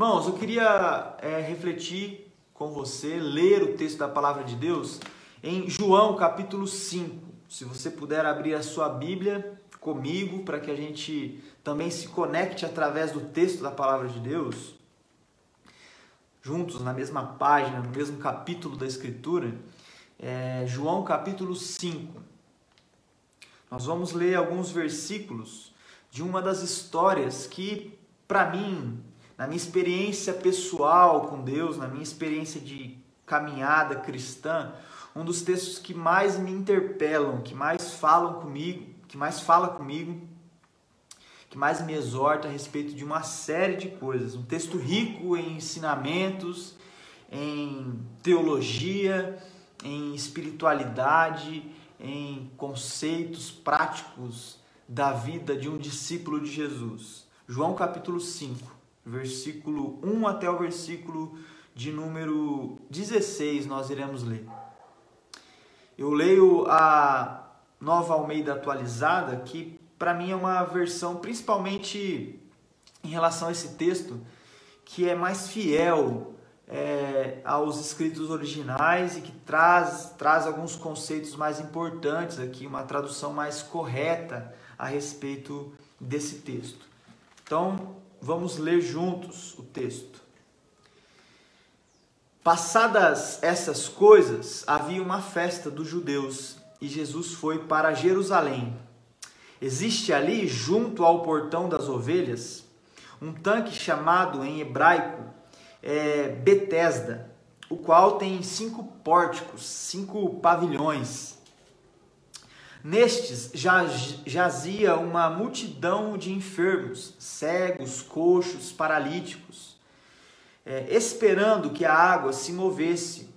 Irmãos, eu queria é, refletir com você, ler o texto da palavra de Deus em João capítulo 5. Se você puder abrir a sua Bíblia comigo para que a gente também se conecte através do texto da palavra de Deus, juntos na mesma página, no mesmo capítulo da Escritura, é, João capítulo 5. Nós vamos ler alguns versículos de uma das histórias que, para mim, na minha experiência pessoal com Deus, na minha experiência de caminhada cristã, um dos textos que mais me interpelam, que mais falam comigo, que mais fala comigo, que mais me exorta a respeito de uma série de coisas. Um texto rico em ensinamentos, em teologia, em espiritualidade, em conceitos práticos da vida de um discípulo de Jesus. João capítulo 5 versículo 1 até o versículo de número 16, nós iremos ler. Eu leio a Nova Almeida atualizada, que para mim é uma versão principalmente em relação a esse texto, que é mais fiel é, aos escritos originais e que traz, traz alguns conceitos mais importantes aqui, uma tradução mais correta a respeito desse texto. Então, Vamos ler juntos o texto. Passadas essas coisas, havia uma festa dos judeus e Jesus foi para Jerusalém. Existe ali, junto ao portão das ovelhas, um tanque chamado em hebraico é, Betesda, o qual tem cinco pórticos, cinco pavilhões. Nestes jazia uma multidão de enfermos, cegos, coxos, paralíticos, é, esperando que a água se movesse,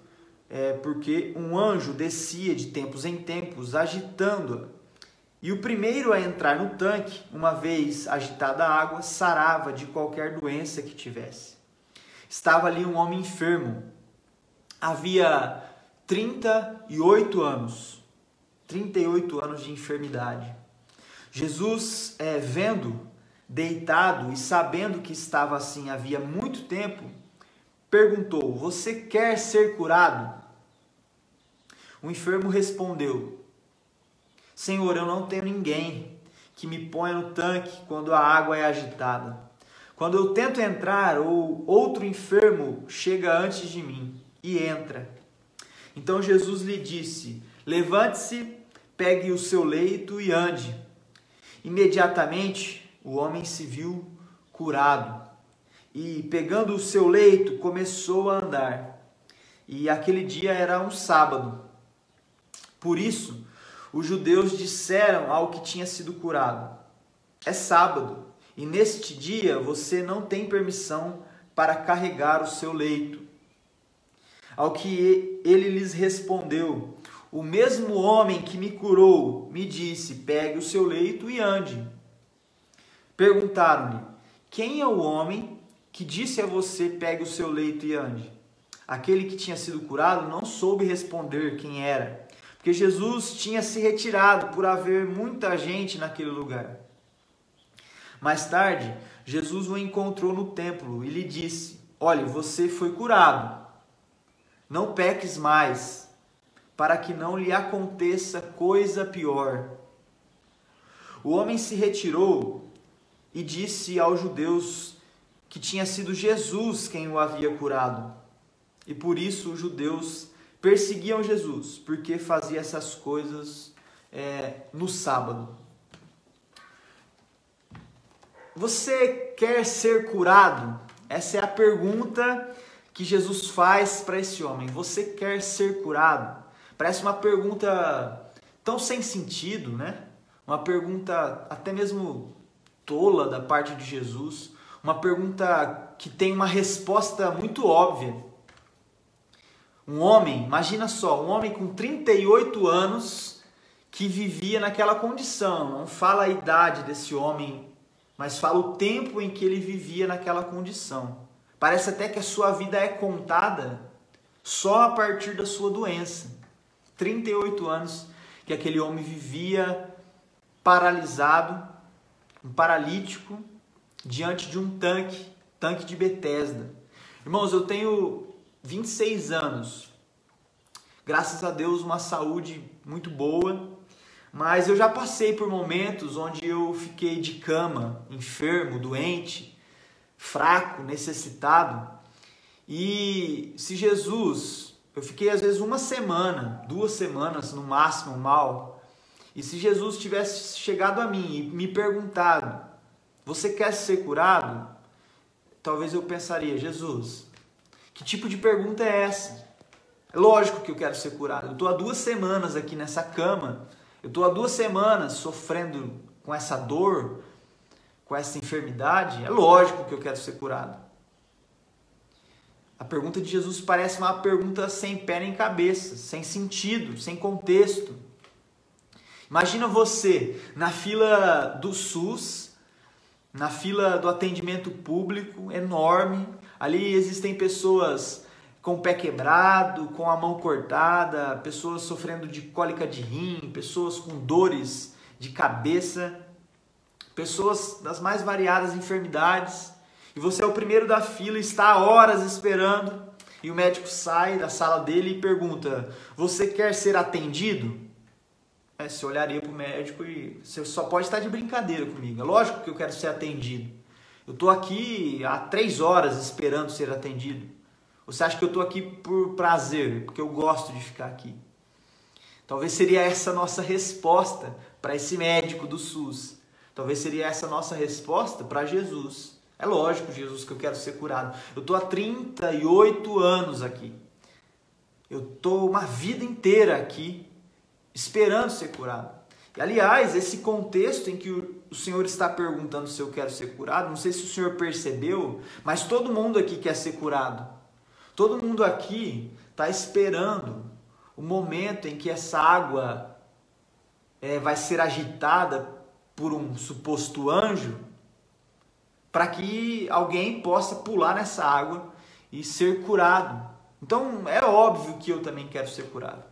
é, porque um anjo descia de tempos em tempos, agitando-a. E o primeiro a entrar no tanque, uma vez agitada a água, sarava de qualquer doença que tivesse. Estava ali um homem enfermo. Havia 38 anos 38 anos de enfermidade. Jesus, é, vendo, deitado e sabendo que estava assim havia muito tempo, perguntou: Você quer ser curado? O enfermo respondeu: Senhor, eu não tenho ninguém que me ponha no tanque quando a água é agitada. Quando eu tento entrar, ou outro enfermo chega antes de mim e entra. Então Jesus lhe disse: Levante-se, pegue o seu leito e ande. Imediatamente o homem se viu curado e, pegando o seu leito, começou a andar. E aquele dia era um sábado. Por isso, os judeus disseram ao que tinha sido curado: É sábado, e neste dia você não tem permissão para carregar o seu leito. Ao que ele lhes respondeu: o mesmo homem que me curou me disse: pegue o seu leito e ande. Perguntaram-lhe: Quem é o homem que disse a você: pegue o seu leito e ande? Aquele que tinha sido curado não soube responder quem era, porque Jesus tinha se retirado por haver muita gente naquele lugar. Mais tarde, Jesus o encontrou no templo e lhe disse: Olhe, você foi curado. Não peques mais para que não lhe aconteça coisa pior. O homem se retirou e disse aos judeus que tinha sido Jesus quem o havia curado. E por isso os judeus perseguiam Jesus, porque fazia essas coisas é, no sábado. Você quer ser curado? Essa é a pergunta que Jesus faz para esse homem. Você quer ser curado? Parece uma pergunta tão sem sentido, né? Uma pergunta até mesmo tola da parte de Jesus, uma pergunta que tem uma resposta muito óbvia. Um homem, imagina só, um homem com 38 anos que vivia naquela condição, não fala a idade desse homem, mas fala o tempo em que ele vivia naquela condição. Parece até que a sua vida é contada só a partir da sua doença. 38 anos que aquele homem vivia paralisado, um paralítico, diante de um tanque tanque de Bethesda. Irmãos, eu tenho 26 anos. Graças a Deus, uma saúde muito boa, mas eu já passei por momentos onde eu fiquei de cama, enfermo, doente, fraco, necessitado. E se Jesus, eu fiquei às vezes uma semana, duas semanas no máximo mal, e se Jesus tivesse chegado a mim e me perguntado: Você quer ser curado? Talvez eu pensaria: Jesus, que tipo de pergunta é essa? É lógico que eu quero ser curado. Eu estou há duas semanas aqui nessa cama. Eu estou há duas semanas sofrendo com essa dor, com essa enfermidade. É lógico que eu quero ser curado. A pergunta de Jesus parece uma pergunta sem pé nem cabeça, sem sentido, sem contexto. Imagina você na fila do SUS, na fila do atendimento público enorme. Ali existem pessoas com o pé quebrado, com a mão cortada, pessoas sofrendo de cólica de rim, pessoas com dores de cabeça, pessoas das mais variadas enfermidades. E você é o primeiro da fila, está horas esperando, e o médico sai da sala dele e pergunta: Você quer ser atendido? É, você olharia para o médico e você só pode estar de brincadeira comigo. É lógico que eu quero ser atendido. Eu estou aqui há três horas esperando ser atendido. Você acha que eu estou aqui por prazer, porque eu gosto de ficar aqui? Talvez seria essa a nossa resposta para esse médico do SUS. Talvez seria essa a nossa resposta para Jesus. É lógico, Jesus, que eu quero ser curado. Eu estou há 38 anos aqui. Eu estou uma vida inteira aqui esperando ser curado. E, aliás, esse contexto em que o Senhor está perguntando se eu quero ser curado, não sei se o Senhor percebeu, mas todo mundo aqui quer ser curado. Todo mundo aqui está esperando o momento em que essa água é, vai ser agitada por um suposto anjo, para que alguém possa pular nessa água e ser curado. Então é óbvio que eu também quero ser curado.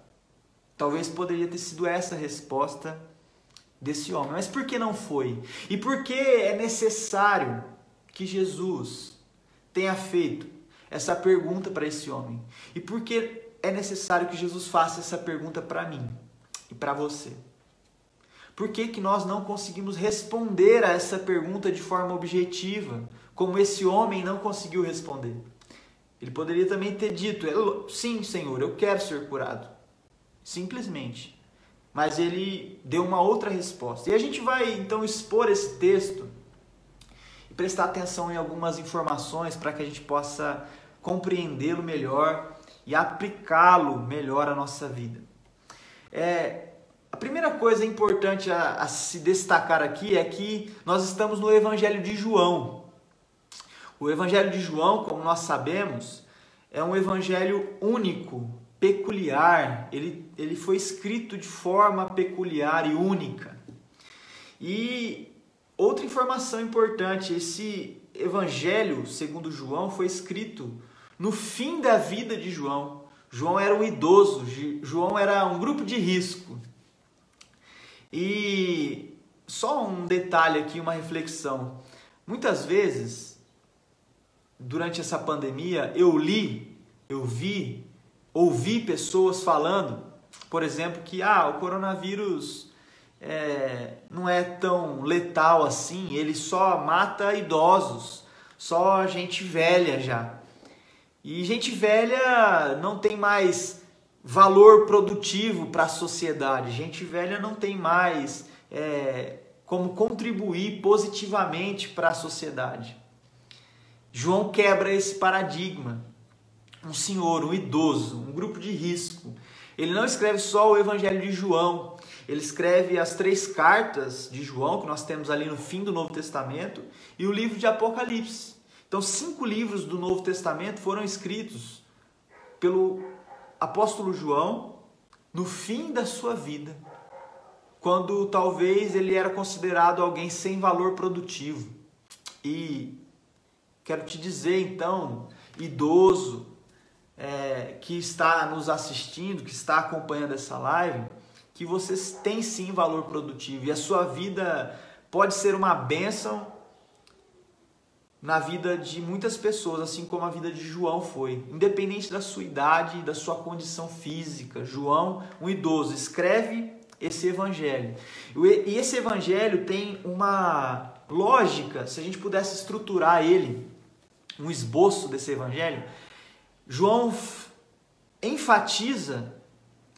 Talvez poderia ter sido essa a resposta desse homem. Mas por que não foi? E por que é necessário que Jesus tenha feito essa pergunta para esse homem? E por que é necessário que Jesus faça essa pergunta para mim e para você? Por que, que nós não conseguimos responder a essa pergunta de forma objetiva, como esse homem não conseguiu responder? Ele poderia também ter dito: Sim, Senhor, eu quero ser curado. Simplesmente. Mas ele deu uma outra resposta. E a gente vai então expor esse texto e prestar atenção em algumas informações para que a gente possa compreendê-lo melhor e aplicá-lo melhor à nossa vida. É, a primeira coisa importante a, a se destacar aqui é que nós estamos no Evangelho de João. O Evangelho de João, como nós sabemos, é um evangelho único peculiar, ele, ele foi escrito de forma peculiar e única. E outra informação importante, esse evangelho, segundo João, foi escrito no fim da vida de João. João era um idoso, João era um grupo de risco. E só um detalhe aqui, uma reflexão. Muitas vezes, durante essa pandemia, eu li, eu vi ouvi pessoas falando, por exemplo, que ah, o coronavírus é, não é tão letal assim, ele só mata idosos, só gente velha já. E gente velha não tem mais valor produtivo para a sociedade, gente velha não tem mais é, como contribuir positivamente para a sociedade. João quebra esse paradigma um senhor, um idoso, um grupo de risco. Ele não escreve só o Evangelho de João, ele escreve as três cartas de João, que nós temos ali no fim do Novo Testamento, e o livro de Apocalipse. Então, cinco livros do Novo Testamento foram escritos pelo apóstolo João no fim da sua vida, quando talvez ele era considerado alguém sem valor produtivo. E quero te dizer então, idoso, é, que está nos assistindo, que está acompanhando essa live, que vocês têm sim valor produtivo e a sua vida pode ser uma bênção na vida de muitas pessoas, assim como a vida de João foi, independente da sua idade e da sua condição física. João, um idoso, escreve esse evangelho. E esse evangelho tem uma lógica, se a gente pudesse estruturar ele, um esboço desse evangelho, João enfatiza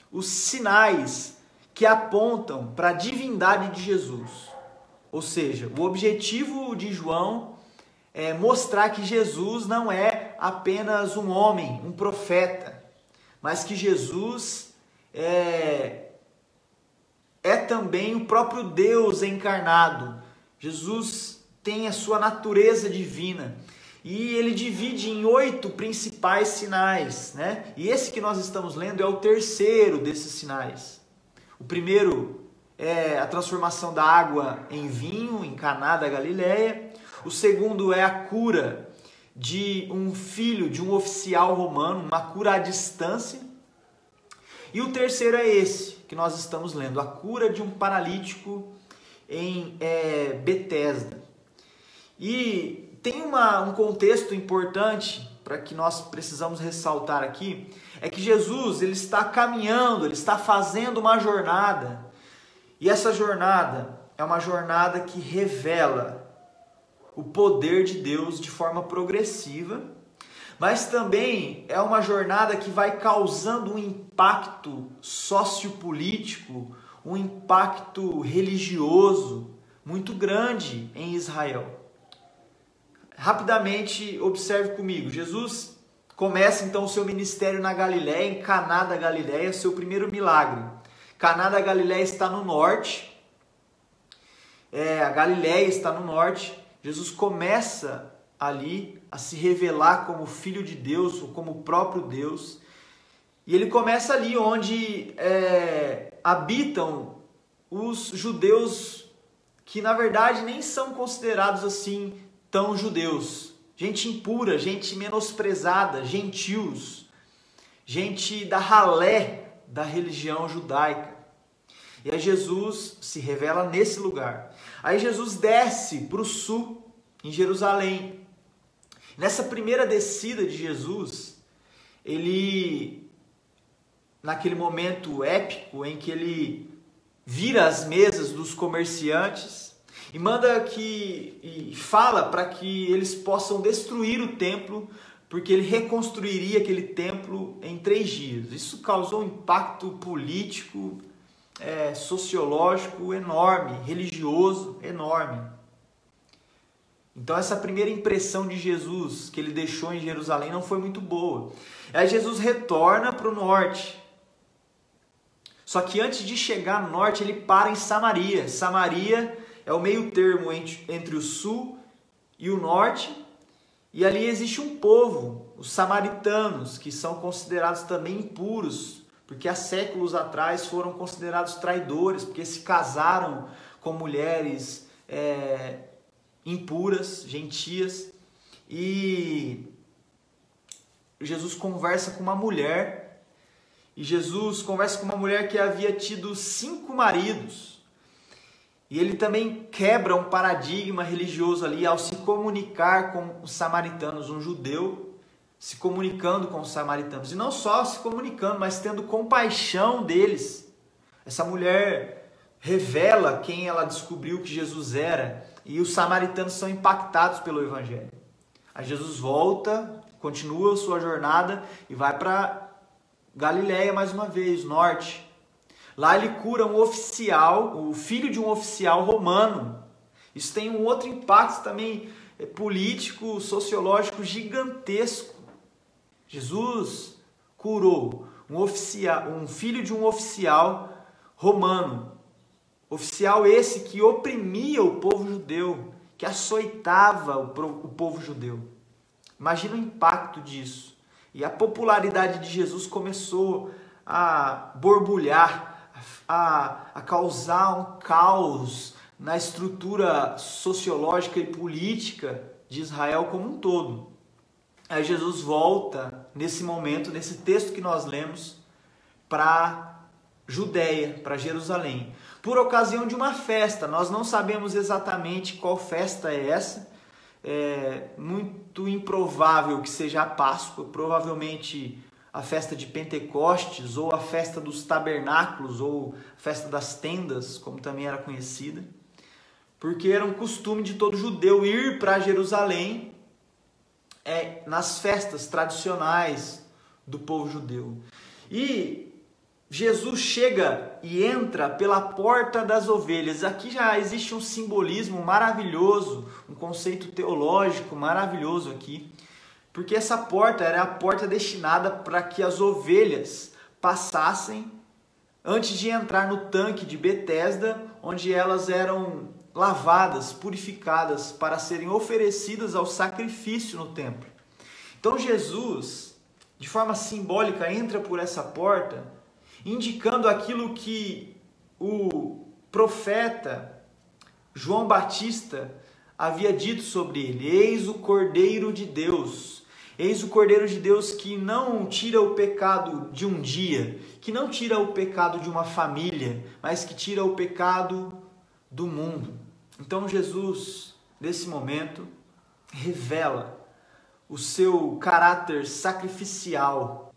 os sinais que apontam para a divindade de Jesus. Ou seja, o objetivo de João é mostrar que Jesus não é apenas um homem, um profeta, mas que Jesus é, é também o próprio Deus encarnado. Jesus tem a sua natureza divina e ele divide em oito principais sinais, né? E esse que nós estamos lendo é o terceiro desses sinais. O primeiro é a transformação da água em vinho em Caná da Galileia. O segundo é a cura de um filho de um oficial romano, uma cura à distância. E o terceiro é esse que nós estamos lendo, a cura de um paralítico em é, Betesda. E tem uma, um contexto importante para que nós precisamos ressaltar aqui, é que Jesus ele está caminhando, ele está fazendo uma jornada. E essa jornada é uma jornada que revela o poder de Deus de forma progressiva, mas também é uma jornada que vai causando um impacto sociopolítico, um impacto religioso muito grande em Israel. Rapidamente observe comigo, Jesus começa então o seu ministério na Galiléia, em Caná da Galiléia, seu primeiro milagre. Caná da Galiléia está no norte, é, a Galiléia está no norte, Jesus começa ali a se revelar como Filho de Deus, ou como próprio Deus. E ele começa ali onde é, habitam os judeus que na verdade nem são considerados assim tão judeus. Gente impura, gente menosprezada, gentios, gente da ralé da religião judaica. E aí Jesus se revela nesse lugar. Aí Jesus desce para o sul, em Jerusalém. Nessa primeira descida de Jesus, ele, naquele momento épico em que ele vira as mesas dos comerciantes e manda que e fala para que eles possam destruir o templo, porque ele reconstruiria aquele templo em três dias. Isso causou um impacto político é, sociológico enorme, religioso enorme. Então essa primeira impressão de Jesus que ele deixou em Jerusalém não foi muito boa. Aí Jesus retorna para o norte. Só que antes de chegar no norte, ele para em Samaria. Samaria é o meio termo entre, o sul e o norte. E ali existe um povo, os samaritanos, que são considerados também impuros porque há séculos atrás foram considerados traidores, porque se casaram com mulheres é, impuras, gentias, e Jesus conversa com uma mulher, e Jesus conversa com uma mulher que havia tido cinco maridos, e ele também quebra um paradigma religioso ali ao se comunicar com os samaritanos, um judeu se comunicando com os samaritanos. E não só se comunicando, mas tendo compaixão deles. Essa mulher revela quem ela descobriu que Jesus era e os samaritanos são impactados pelo evangelho. Aí Jesus volta, continua sua jornada e vai para Galiléia mais uma vez, norte. Lá ele cura um oficial, o filho de um oficial romano. Isso tem um outro impacto também é, político, sociológico gigantesco. Jesus curou um oficial, um filho de um oficial romano. Oficial esse que oprimia o povo judeu, que açoitava o povo judeu. Imagina o impacto disso. E a popularidade de Jesus começou a borbulhar, a, a causar um caos na estrutura sociológica e política de Israel como um todo. Aí Jesus volta nesse momento, nesse texto que nós lemos, para Judéia, para Jerusalém, por ocasião de uma festa. Nós não sabemos exatamente qual festa é essa. é muito improvável que seja a Páscoa, provavelmente a festa de Pentecostes, ou a festa dos tabernáculos, ou a festa das tendas, como também era conhecida, porque era um costume de todo judeu ir para Jerusalém é, nas festas tradicionais do povo judeu. E Jesus chega e entra pela porta das ovelhas. Aqui já existe um simbolismo maravilhoso, um conceito teológico maravilhoso aqui, porque essa porta era a porta destinada para que as ovelhas passassem antes de entrar no tanque de Betesda, onde elas eram lavadas, purificadas para serem oferecidas ao sacrifício no templo. Então Jesus, de forma simbólica, entra por essa porta, indicando aquilo que o profeta João Batista havia dito sobre ele: Eis o Cordeiro de Deus Eis o Cordeiro de Deus que não tira o pecado de um dia, que não tira o pecado de uma família, mas que tira o pecado do mundo. Então Jesus, nesse momento, revela o seu caráter sacrificial.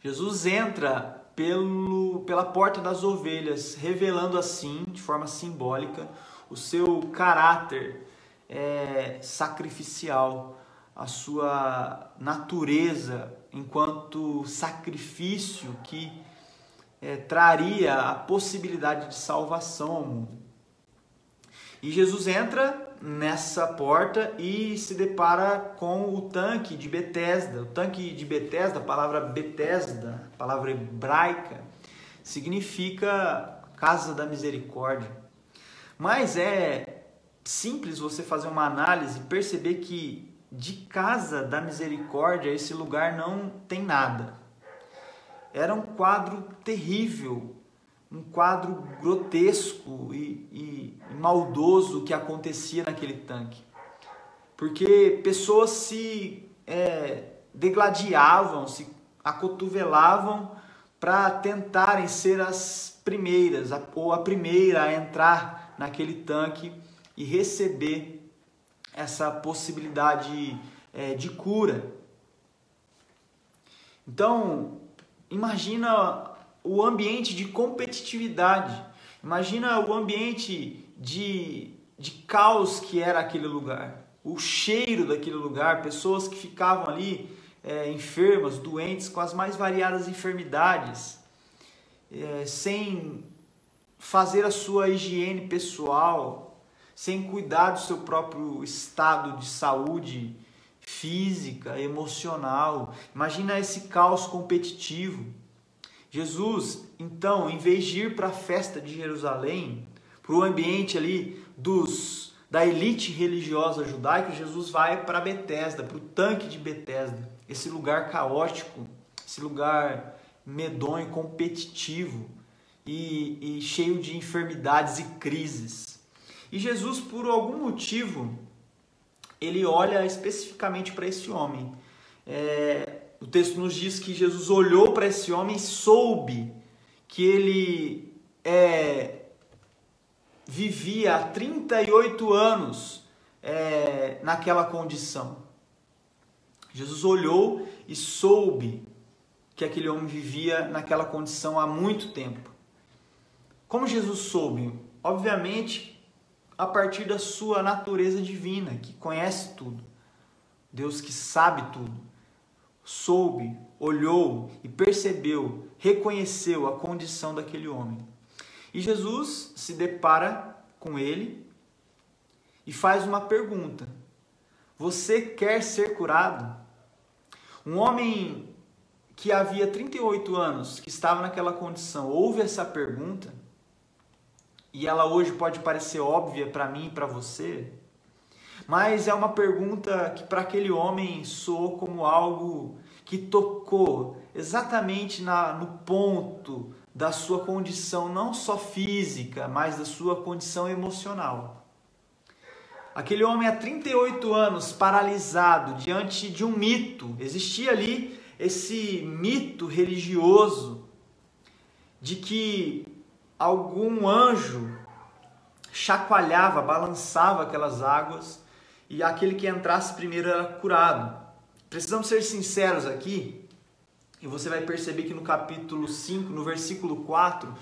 Jesus entra pelo, pela porta das ovelhas, revelando assim, de forma simbólica, o seu caráter é, sacrificial a sua natureza enquanto sacrifício que é, traria a possibilidade de salvação ao mundo. E Jesus entra nessa porta e se depara com o tanque de Betesda. O tanque de Betesda, a palavra Betesda, palavra hebraica, significa casa da misericórdia. Mas é simples você fazer uma análise e perceber que de casa da misericórdia, esse lugar não tem nada. Era um quadro terrível, um quadro grotesco e, e, maldoso que acontecia naquele tanque. Porque pessoas se é, degladiavam, se acotovelavam para tentarem ser as primeiras, ou a primeira a entrar naquele tanque e receber essa possibilidade é, de cura. Então, imagina o ambiente de competitividade, imagina o ambiente de, de caos que era aquele lugar, o cheiro daquele lugar, pessoas que ficavam ali é, enfermas, doentes, com as mais variadas enfermidades, é, sem fazer a sua higiene pessoal, sem cuidar do seu próprio estado de saúde física, emocional. Imagina esse caos competitivo. Jesus, então, em vez de ir para a festa de Jerusalém, para o ambiente ali dos da elite religiosa judaica, Jesus vai para Betesda, para o tanque de Betesda, esse lugar caótico, esse lugar medonho, competitivo e, e cheio de enfermidades e crises. E Jesus, por algum motivo, ele olha especificamente para esse homem. É, o texto nos diz que Jesus olhou para esse homem e soube que ele é, vivia há 38 anos é, naquela condição. Jesus olhou e soube que aquele homem vivia naquela condição há muito tempo. Como Jesus soube? Obviamente a partir da sua natureza divina, que conhece tudo. Deus que sabe tudo. Soube, olhou e percebeu, reconheceu a condição daquele homem. E Jesus se depara com ele e faz uma pergunta: Você quer ser curado? Um homem que havia 38 anos, que estava naquela condição, ouve essa pergunta e ela hoje pode parecer óbvia para mim e para você, mas é uma pergunta que para aquele homem soou como algo que tocou exatamente na, no ponto da sua condição, não só física, mas da sua condição emocional. Aquele homem há 38 anos paralisado diante de um mito, existia ali esse mito religioso de que algum anjo chacoalhava, balançava aquelas águas e aquele que entrasse primeiro era curado. Precisamos ser sinceros aqui, e você vai perceber que no capítulo 5, no versículo 4,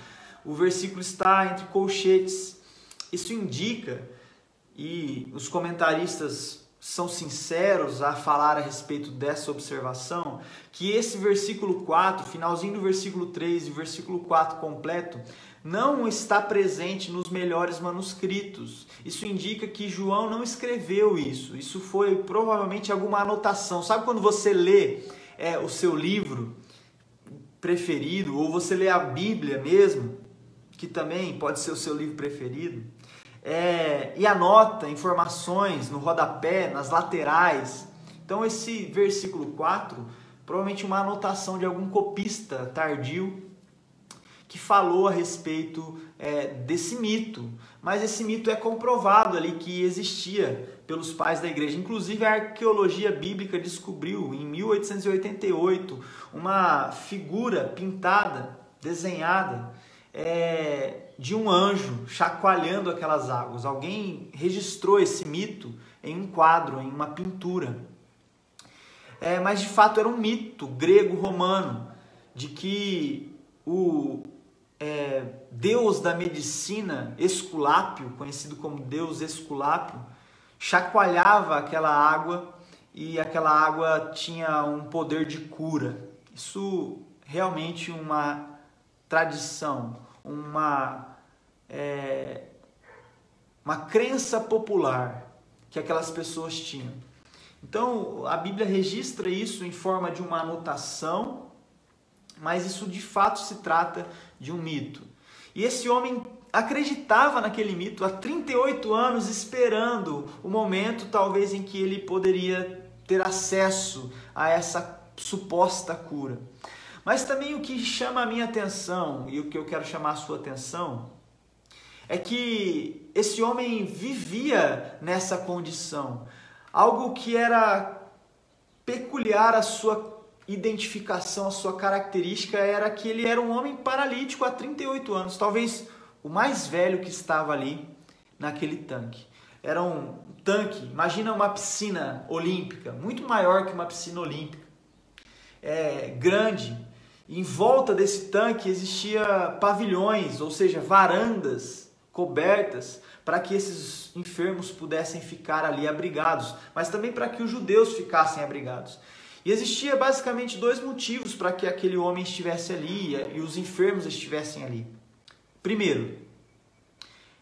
o versículo está entre colchetes. Isso indica, e os comentaristas são sinceros a falar a respeito dessa observação, que esse versículo 4, finalzinho do versículo 3 e versículo 4 completo, não está presente nos melhores manuscritos. Isso indica que João não escreveu isso. Isso foi provavelmente alguma anotação. Sabe quando você lê é, o seu livro preferido, ou você lê a Bíblia mesmo, que também pode ser o seu livro preferido, é, e anota informações no rodapé, nas laterais. Então, esse versículo 4, provavelmente uma anotação de algum copista tardio que falou a respeito é, desse mito. Mas esse mito é comprovado ali que existia pelos pais da igreja. Inclusive, a arqueologia bíblica descobriu em 1888 uma figura pintada, desenhada, é, de um anjo chacoalhando aquelas águas. Alguém registrou esse mito em um quadro, em uma pintura. É, mas de fato era um mito grego-romano de que o é, deus da medicina, Esculápio, conhecido como deus Esculápio, chacoalhava aquela água e aquela água tinha um poder de cura. Isso realmente uma tradição, uma é, uma crença popular que aquelas pessoas tinham. Então a Bíblia registra isso em forma de uma anotação, mas isso de fato se trata de um mito. E esse homem acreditava naquele mito há 38 anos, esperando o momento talvez em que ele poderia ter acesso a essa suposta cura. Mas também o que chama a minha atenção e o que eu quero chamar a sua atenção é que esse homem vivia nessa condição, algo que era peculiar à sua identificação, a sua característica era que ele era um homem paralítico há 38 anos, talvez o mais velho que estava ali naquele tanque. Era um tanque, imagina uma piscina olímpica, muito maior que uma piscina olímpica, é, grande. Em volta desse tanque existia pavilhões, ou seja, varandas cobertas para que esses enfermos pudessem ficar ali abrigados, mas também para que os judeus ficassem abrigados. E existia basicamente dois motivos para que aquele homem estivesse ali e os enfermos estivessem ali. Primeiro,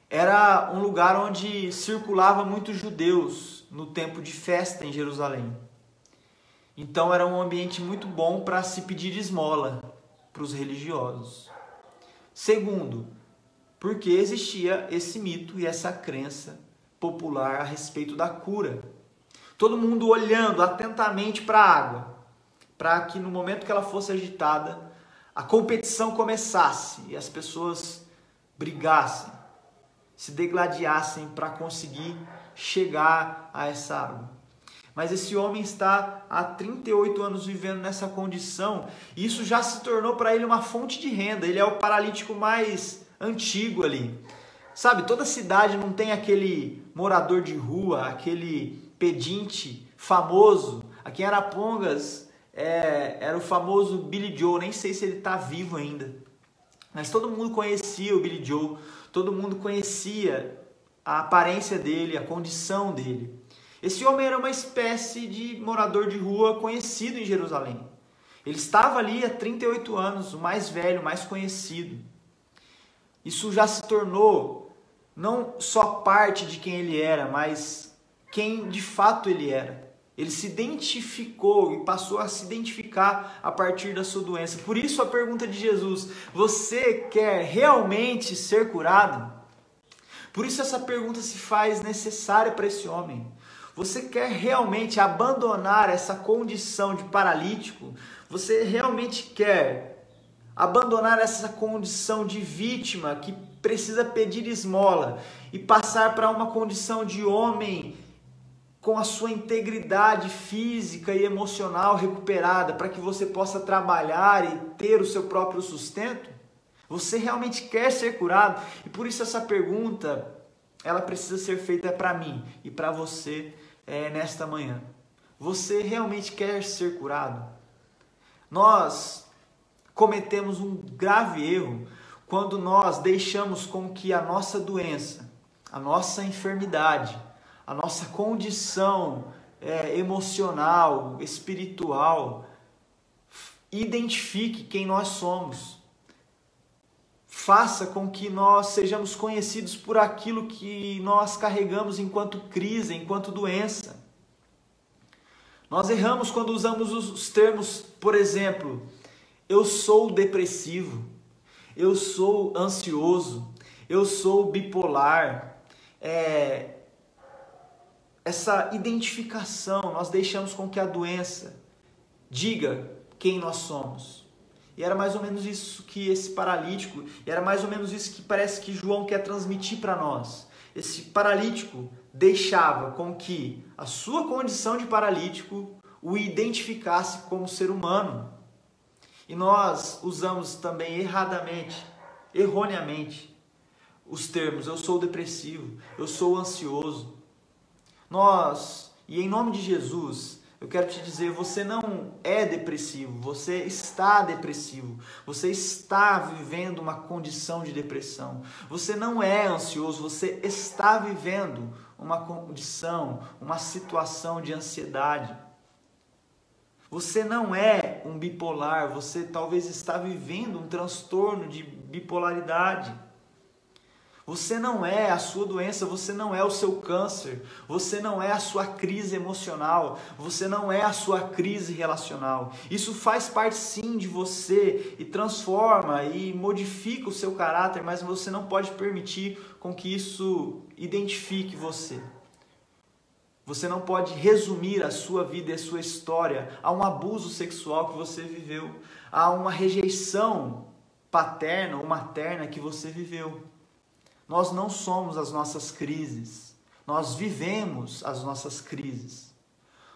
era um lugar onde circulava muitos judeus no tempo de festa em Jerusalém. Então era um ambiente muito bom para se pedir esmola para os religiosos. Segundo, porque existia esse mito e essa crença popular a respeito da cura todo mundo olhando atentamente para a água, para que no momento que ela fosse agitada, a competição começasse e as pessoas brigassem, se degladiassem para conseguir chegar a essa água. Mas esse homem está há 38 anos vivendo nessa condição, e isso já se tornou para ele uma fonte de renda. Ele é o paralítico mais antigo ali. Sabe, toda cidade não tem aquele morador de rua, aquele pedinte famoso. Aqui em Arapongas é, era o famoso Billy Joe, nem sei se ele está vivo ainda. Mas todo mundo conhecia o Billy Joe, todo mundo conhecia a aparência dele, a condição dele. Esse homem era uma espécie de morador de rua conhecido em Jerusalém. Ele estava ali há 38 anos, o mais velho, o mais conhecido. Isso já se tornou não só parte de quem ele era, mas quem de fato ele era. Ele se identificou e passou a se identificar a partir da sua doença. Por isso a pergunta de Jesus: você quer realmente ser curado? Por isso essa pergunta se faz necessária para esse homem. Você quer realmente abandonar essa condição de paralítico? Você realmente quer abandonar essa condição de vítima que precisa pedir esmola e passar para uma condição de homem com a sua integridade física e emocional recuperada para que você possa trabalhar e ter o seu próprio sustento? Você realmente quer ser curado? E por isso essa pergunta, ela precisa ser feita para mim e para você é, nesta manhã. Você realmente quer ser curado? Nós cometemos um grave erro quando nós deixamos com que a nossa doença, a nossa enfermidade, a nossa condição é, emocional, espiritual, identifique quem nós somos. Faça com que nós sejamos conhecidos por aquilo que nós carregamos enquanto crise, enquanto doença. Nós erramos quando usamos os termos, por exemplo, eu sou depressivo, eu sou ansioso, eu sou bipolar. É, essa identificação nós deixamos com que a doença diga quem nós somos. E era mais ou menos isso que esse paralítico, e era mais ou menos isso que parece que João quer transmitir para nós. Esse paralítico deixava com que a sua condição de paralítico o identificasse como ser humano. E nós usamos também erradamente, erroneamente, os termos eu sou depressivo, eu sou ansioso. Nós, e em nome de Jesus, eu quero te dizer, você não é depressivo, você está depressivo, você está vivendo uma condição de depressão. Você não é ansioso, você está vivendo uma condição, uma situação de ansiedade. Você não é um bipolar, você talvez está vivendo um transtorno de bipolaridade. Você não é a sua doença, você não é o seu câncer, você não é a sua crise emocional, você não é a sua crise relacional. Isso faz parte sim de você e transforma e modifica o seu caráter, mas você não pode permitir com que isso identifique você. Você não pode resumir a sua vida e a sua história a um abuso sexual que você viveu, a uma rejeição paterna ou materna que você viveu. Nós não somos as nossas crises, nós vivemos as nossas crises.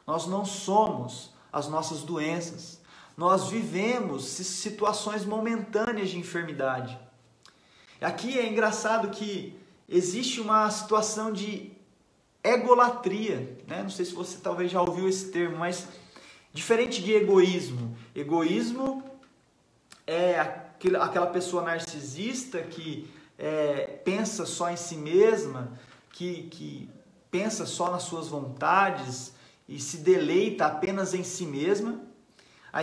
Nós não somos as nossas doenças, nós vivemos situações momentâneas de enfermidade. Aqui é engraçado que existe uma situação de egolatria, né? Não sei se você talvez já ouviu esse termo, mas diferente de egoísmo. Egoísmo é aquela pessoa narcisista que é, pensa só em si mesma, que, que pensa só nas suas vontades e se deleita apenas em si mesma. A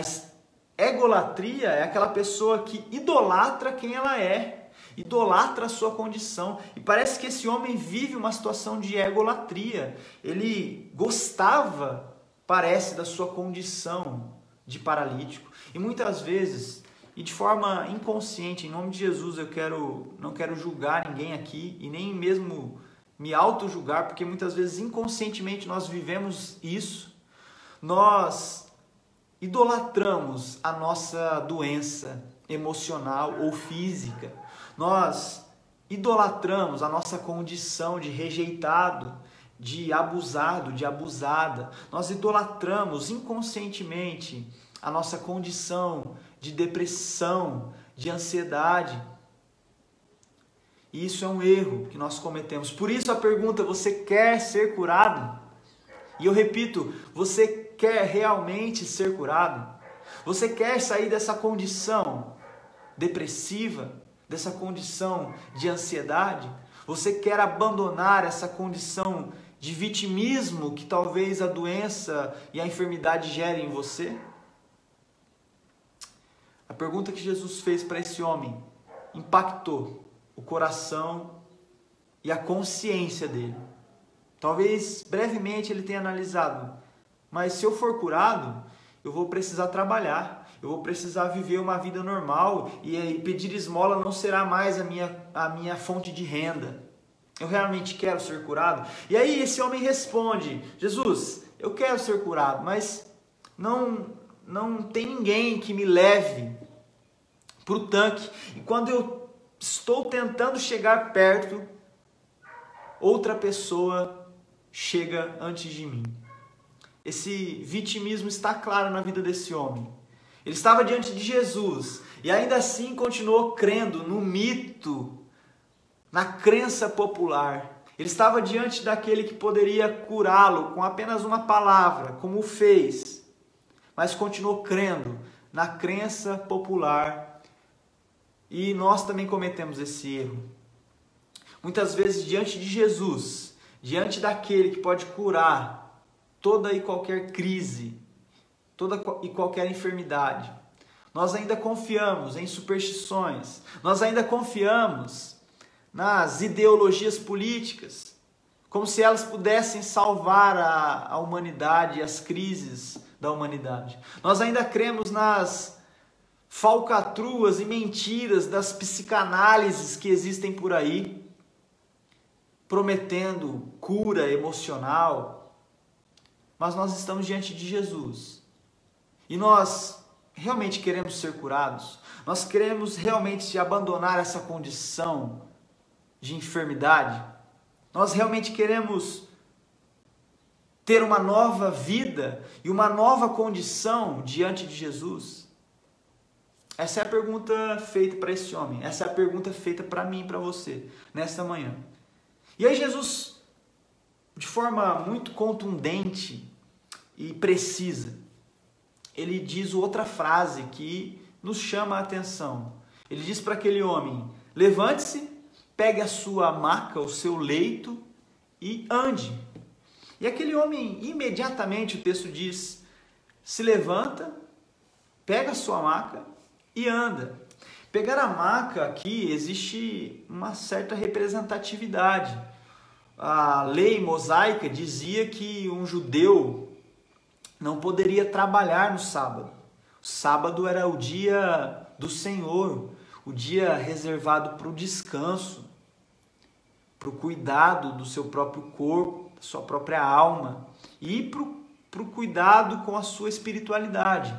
egolatria é aquela pessoa que idolatra quem ela é idolatra a sua condição. E parece que esse homem vive uma situação de egolatria. Ele gostava, parece, da sua condição de paralítico. E muitas vezes, e de forma inconsciente, em nome de Jesus, eu quero não quero julgar ninguém aqui e nem mesmo me auto-julgar, porque muitas vezes inconscientemente nós vivemos isso. Nós idolatramos a nossa doença emocional ou física nós idolatramos a nossa condição de rejeitado, de abusado, de abusada. Nós idolatramos inconscientemente a nossa condição de depressão, de ansiedade. E isso é um erro que nós cometemos. Por isso a pergunta: você quer ser curado? E eu repito, você quer realmente ser curado? Você quer sair dessa condição depressiva, dessa condição de ansiedade? Você quer abandonar essa condição de vitimismo que talvez a doença e a enfermidade gerem em você? A pergunta que Jesus fez para esse homem impactou o coração e a consciência dele. Talvez brevemente ele tenha analisado, mas se eu for curado, eu vou precisar trabalhar, eu vou precisar viver uma vida normal e pedir esmola não será mais a minha, a minha fonte de renda. Eu realmente quero ser curado? E aí esse homem responde: Jesus, eu quero ser curado, mas não, não tem ninguém que me leve para o tanque. E quando eu estou tentando chegar perto, outra pessoa chega antes de mim. Esse vitimismo está claro na vida desse homem. Ele estava diante de Jesus e ainda assim continuou crendo no mito, na crença popular. Ele estava diante daquele que poderia curá-lo com apenas uma palavra, como o fez, mas continuou crendo na crença popular. E nós também cometemos esse erro. Muitas vezes, diante de Jesus, diante daquele que pode curar toda e qualquer crise, toda e qualquer enfermidade, nós ainda confiamos em superstições, nós ainda confiamos nas ideologias políticas, como se elas pudessem salvar a, a humanidade e as crises da humanidade. Nós ainda cremos nas falcatruas e mentiras das psicanálises que existem por aí, prometendo cura emocional. Mas nós estamos diante de Jesus. E nós realmente queremos ser curados? Nós queremos realmente abandonar essa condição de enfermidade? Nós realmente queremos ter uma nova vida e uma nova condição diante de Jesus? Essa é a pergunta feita para esse homem. Essa é a pergunta feita para mim para você nesta manhã. E aí Jesus, de forma muito contundente e precisa, ele diz outra frase que nos chama a atenção. Ele diz para aquele homem: levante-se, pegue a sua maca, o seu leito e ande. E aquele homem, imediatamente, o texto diz, se levanta, pega a sua maca e anda. Pegar a maca aqui existe uma certa representatividade. A lei mosaica dizia que um judeu não poderia trabalhar no sábado. O sábado era o dia do Senhor, o dia reservado para o descanso, para o cuidado do seu próprio corpo, da sua própria alma e para o cuidado com a sua espiritualidade.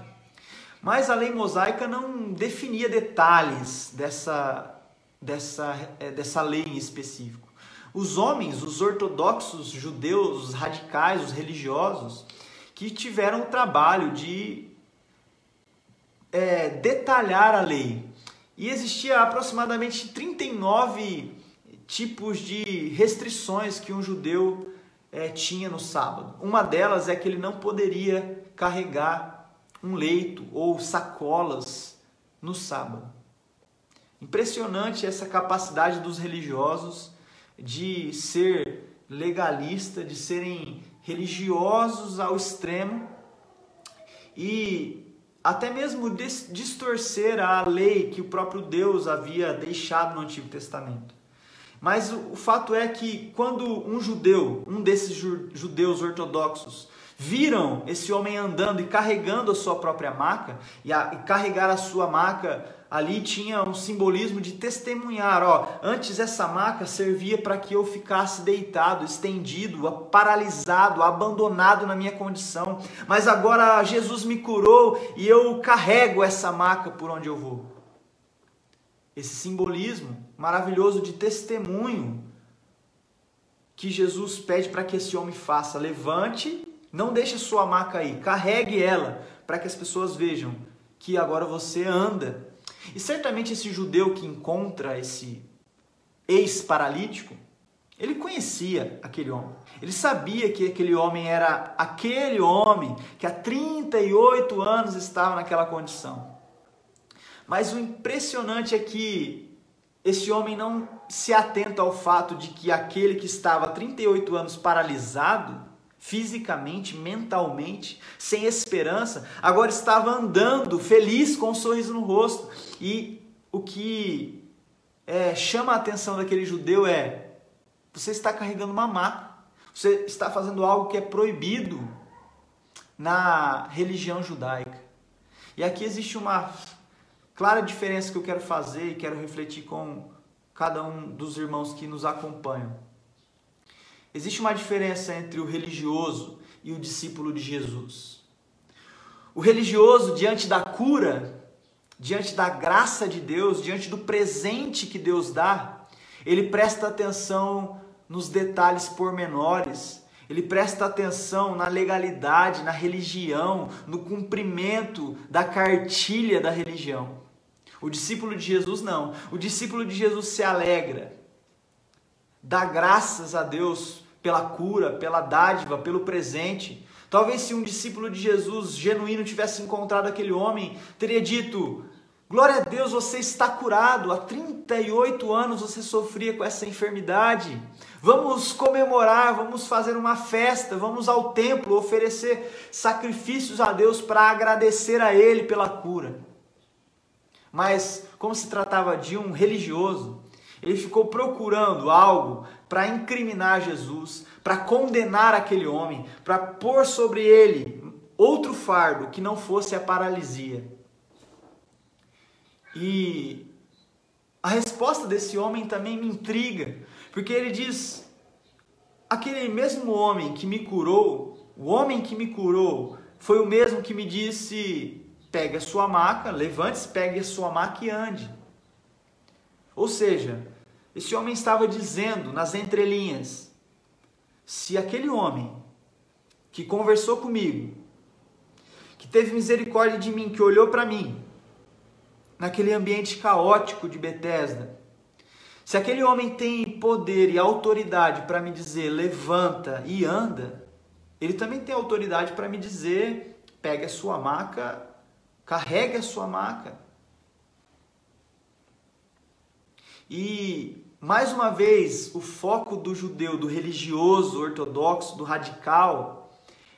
Mas a lei mosaica não definia detalhes dessa, dessa, eh, dessa lei em específico. Os homens, os ortodoxos judeus, os radicais, os religiosos, que tiveram o trabalho de é, detalhar a lei. E existia aproximadamente 39 tipos de restrições que um judeu é, tinha no sábado. Uma delas é que ele não poderia carregar um leito ou sacolas no sábado. Impressionante essa capacidade dos religiosos de ser legalista, de serem religiosos ao extremo e até mesmo distorcer a lei que o próprio Deus havia deixado no Antigo Testamento. Mas o, fato é que quando um judeu, um desses judeus ortodoxos, viram esse homem andando e carregando a sua própria maca, e, a, e carregar a sua maca ali tinha um simbolismo de testemunhar, ó, antes essa maca servia para que eu ficasse deitado, estendido, paralisado, abandonado na minha condição, mas agora Jesus me curou e eu carrego essa maca por onde eu vou. Esse simbolismo maravilhoso de testemunho que Jesus pede para que esse homem faça, levante, não deixe sua maca aí, carregue ela para que as pessoas vejam que agora você anda e certamente esse judeu que encontra esse ex-paralítico, ele conhecia aquele homem. Ele sabia que aquele homem era aquele homem que há 38 anos estava naquela condição. Mas o impressionante é que esse homem não se atenta ao fato de que aquele que estava há 38 anos paralisado fisicamente, mentalmente, sem esperança, agora estava andando feliz com um sorriso no rosto. E o que é, chama a atenção daquele judeu é: você está carregando uma maca, você está fazendo algo que é proibido na religião judaica. E aqui existe uma clara diferença que eu quero fazer e quero refletir com cada um dos irmãos que nos acompanham. Existe uma diferença entre o religioso e o discípulo de Jesus. O religioso, diante da cura, diante da graça de Deus, diante do presente que Deus dá, ele presta atenção nos detalhes pormenores, ele presta atenção na legalidade, na religião, no cumprimento da cartilha da religião. O discípulo de Jesus não. O discípulo de Jesus se alegra dar graças a Deus pela cura, pela dádiva, pelo presente. Talvez se um discípulo de Jesus genuíno tivesse encontrado aquele homem, teria dito: Glória a Deus, você está curado. Há 38 anos você sofria com essa enfermidade. Vamos comemorar, vamos fazer uma festa, vamos ao templo oferecer sacrifícios a Deus para agradecer a Ele pela cura. Mas, como se tratava de um religioso, ele ficou procurando algo para incriminar Jesus, para condenar aquele homem, para pôr sobre ele outro fardo que não fosse a paralisia. E a resposta desse homem também me intriga, porque ele diz: aquele mesmo homem que me curou, o homem que me curou, foi o mesmo que me disse: pegue a sua maca, levante-se, pegue a sua maca e ande. Ou seja, esse homem estava dizendo nas entrelinhas: se aquele homem que conversou comigo, que teve misericórdia de mim, que olhou para mim, naquele ambiente caótico de Betesda. Se aquele homem tem poder e autoridade para me dizer levanta e anda, ele também tem autoridade para me dizer pegue a sua maca, carregue a sua maca. E mais uma vez, o foco do judeu, do religioso, ortodoxo, do radical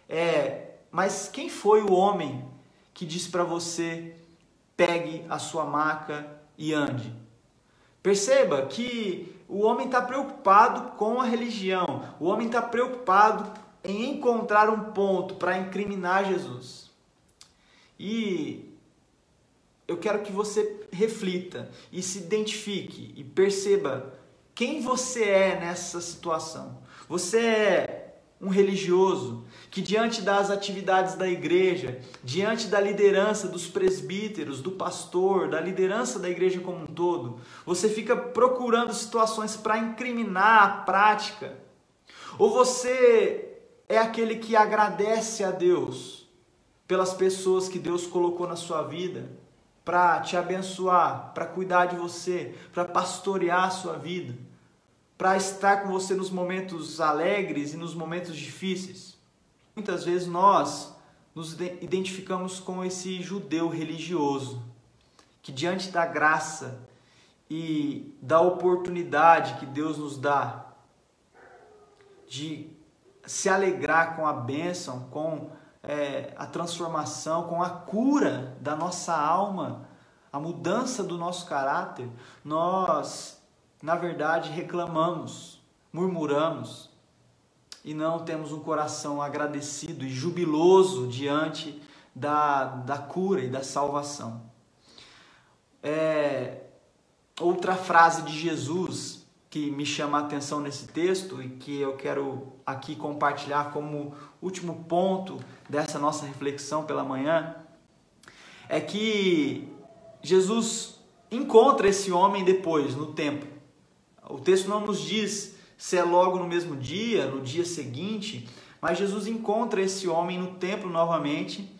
é, mas quem foi o homem que disse para você pegue a sua maca e ande. Perceba que o homem está preocupado com a religião, o homem está preocupado em encontrar um ponto para incriminar Jesus. E eu quero que você reflita e se identifique e perceba quem você é nessa situação. Você é um religioso que, diante das atividades da igreja, diante da liderança dos presbíteros, do pastor, da liderança da igreja como um todo, você fica procurando situações para incriminar a prática? Ou você é aquele que agradece a Deus pelas pessoas que Deus colocou na sua vida? Para te abençoar, para cuidar de você, para pastorear a sua vida para estar com você nos momentos alegres e nos momentos difíceis. Muitas vezes nós nos identificamos com esse judeu religioso que, diante da graça e da oportunidade que Deus nos dá de se alegrar com a bênção, com é, a transformação, com a cura da nossa alma, a mudança do nosso caráter, nós na verdade, reclamamos, murmuramos e não temos um coração agradecido e jubiloso diante da, da cura e da salvação. É, outra frase de Jesus que me chama a atenção nesse texto e que eu quero aqui compartilhar como último ponto dessa nossa reflexão pela manhã é que Jesus encontra esse homem depois no templo. O texto não nos diz se é logo no mesmo dia, no dia seguinte, mas Jesus encontra esse homem no templo novamente,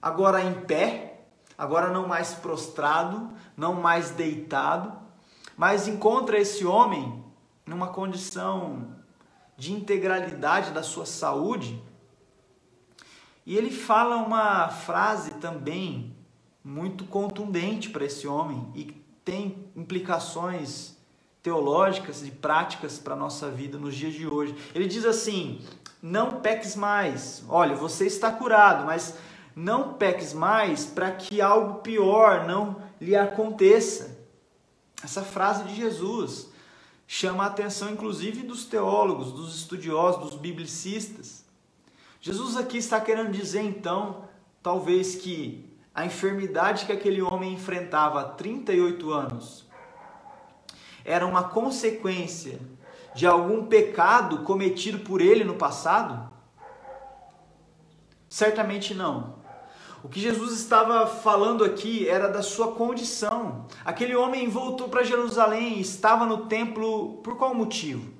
agora em pé, agora não mais prostrado, não mais deitado, mas encontra esse homem numa condição de integralidade da sua saúde. E ele fala uma frase também muito contundente para esse homem e tem implicações teológicas e práticas para a nossa vida nos dias de hoje. Ele diz assim: não peques mais. Olha, você está curado, mas não peques mais para que algo pior não lhe aconteça. Essa frase de Jesus chama a atenção, inclusive, dos teólogos, dos estudiosos, dos biblicistas. Jesus aqui está querendo dizer, então, talvez que a enfermidade que aquele homem enfrentava há 38 anos era uma consequência de algum pecado cometido por ele no passado? Certamente não. O que Jesus estava falando aqui era da sua condição. Aquele homem voltou para Jerusalém e estava no templo por qual motivo?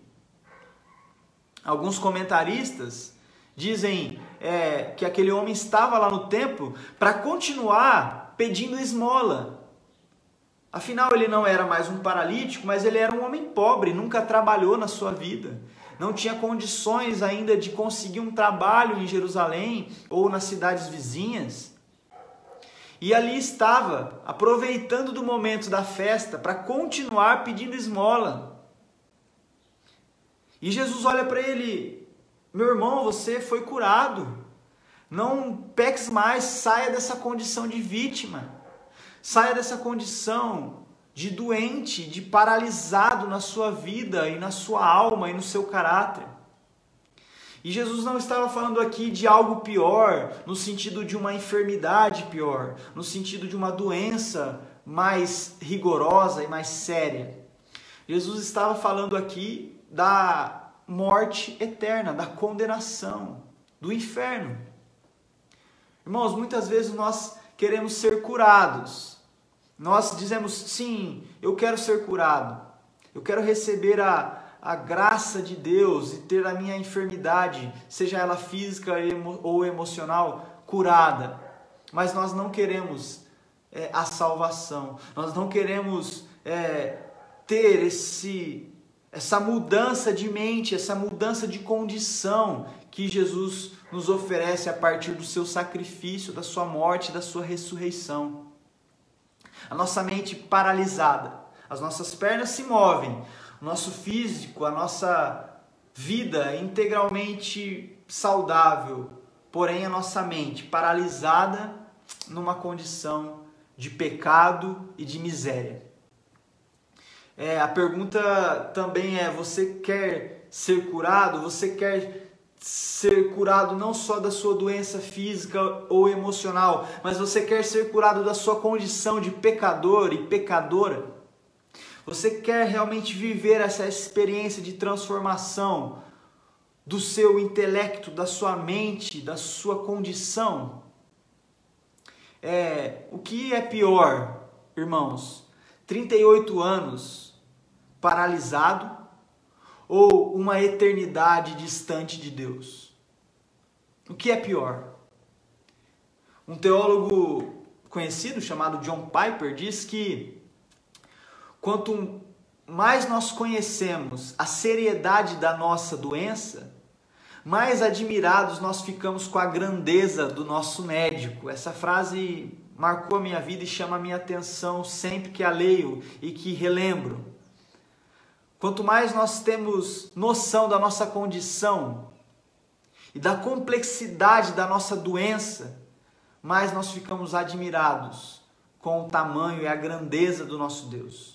Alguns comentaristas dizem é, que aquele homem estava lá no templo para continuar pedindo esmola, Afinal, ele não era mais um paralítico, mas ele era um homem pobre, nunca trabalhou na sua vida. Não tinha condições ainda de conseguir um trabalho em Jerusalém ou nas cidades vizinhas. E ali estava, aproveitando do momento da festa para continuar pedindo esmola. E Jesus olha para ele: Meu irmão, você foi curado. Não peques mais, saia dessa condição de vítima. Saia dessa condição de doente, de paralisado na sua vida e na sua alma e no seu caráter. E Jesus não estava falando aqui de algo pior, no sentido de uma enfermidade pior, no sentido de uma doença mais rigorosa e mais séria. Jesus estava falando aqui da morte eterna, da condenação, do inferno. Irmãos, muitas vezes nós queremos ser curados. Nós dizemos, sim, eu quero ser curado. Eu quero receber a, a graça de Deus e ter a minha enfermidade, seja ela física ou emocional, curada. Mas nós não queremos é, a salvação. Nós não queremos é, ter esse, essa mudança de mente, essa mudança de condição que Jesus nos oferece a partir do seu sacrifício, da sua morte, da sua ressurreição. A nossa mente paralisada, as nossas pernas se movem, nosso físico, a nossa vida é integralmente saudável, porém a nossa mente paralisada numa condição de pecado e de miséria. É, a pergunta também é: você quer ser curado? Você quer ser curado não só da sua doença física ou emocional, mas você quer ser curado da sua condição de pecador e pecadora. Você quer realmente viver essa experiência de transformação do seu intelecto, da sua mente, da sua condição? É, o que é pior, irmãos? 38 anos paralisado ou uma eternidade distante de Deus? O que é pior? Um teólogo conhecido chamado John Piper diz que quanto mais nós conhecemos a seriedade da nossa doença, mais admirados nós ficamos com a grandeza do nosso médico. Essa frase marcou a minha vida e chama a minha atenção sempre que a leio e que relembro. Quanto mais nós temos noção da nossa condição e da complexidade da nossa doença, mais nós ficamos admirados com o tamanho e a grandeza do nosso Deus.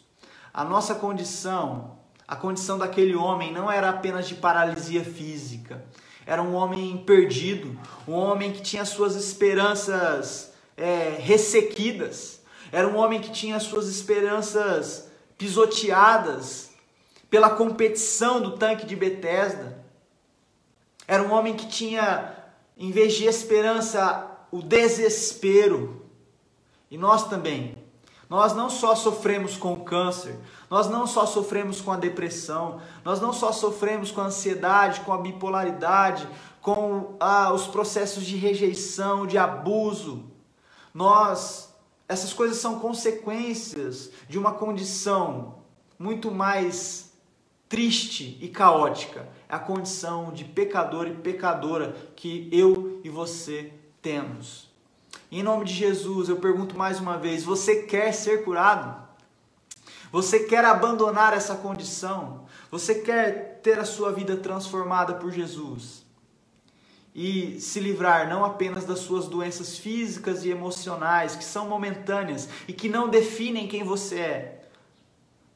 A nossa condição, a condição daquele homem não era apenas de paralisia física, era um homem perdido, um homem que tinha suas esperanças é, ressequidas, era um homem que tinha suas esperanças pisoteadas, pela competição do tanque de Bethesda. Era um homem que tinha, em vez de esperança, o desespero. E nós também. Nós não só sofremos com câncer, nós não só sofremos com a depressão, nós não só sofremos com a ansiedade, com a bipolaridade, com ah, os processos de rejeição, de abuso. Nós, essas coisas são consequências de uma condição muito mais triste e caótica. É a condição de pecador e pecadora que eu e você temos. Em nome de Jesus, eu pergunto mais uma vez: você quer ser curado? Você quer abandonar essa condição? Você quer ter a sua vida transformada por Jesus? E se livrar não apenas das suas doenças físicas e emocionais, que são momentâneas e que não definem quem você é,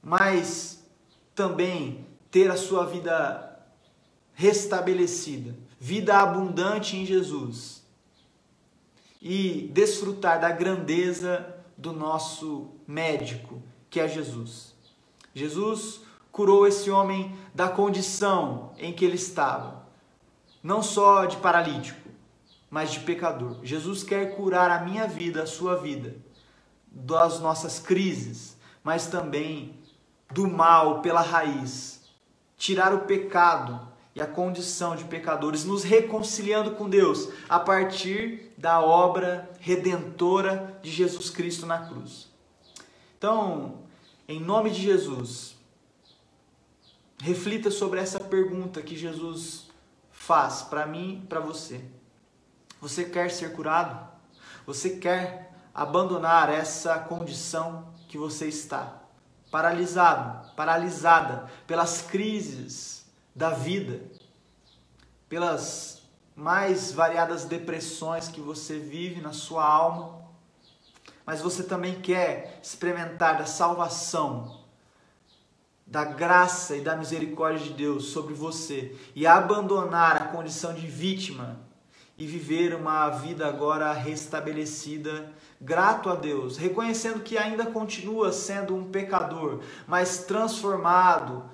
mas também ter a sua vida restabelecida, vida abundante em Jesus e desfrutar da grandeza do nosso médico, que é Jesus. Jesus curou esse homem da condição em que ele estava, não só de paralítico, mas de pecador. Jesus quer curar a minha vida, a sua vida, das nossas crises, mas também do mal pela raiz, tirar o pecado e a condição de pecadores, nos reconciliando com Deus a partir da obra redentora de Jesus Cristo na cruz. Então, em nome de Jesus, reflita sobre essa pergunta que Jesus faz para mim e para você. Você quer ser curado? Você quer abandonar essa condição que você está? Paralisado, paralisada pelas crises da vida, pelas mais variadas depressões que você vive na sua alma, mas você também quer experimentar da salvação, da graça e da misericórdia de Deus sobre você e abandonar a condição de vítima e viver uma vida agora restabelecida, grato a Deus, reconhecendo que ainda continua sendo um pecador, mas transformado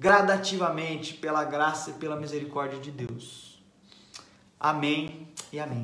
gradativamente pela graça e pela misericórdia de Deus. Amém e amém.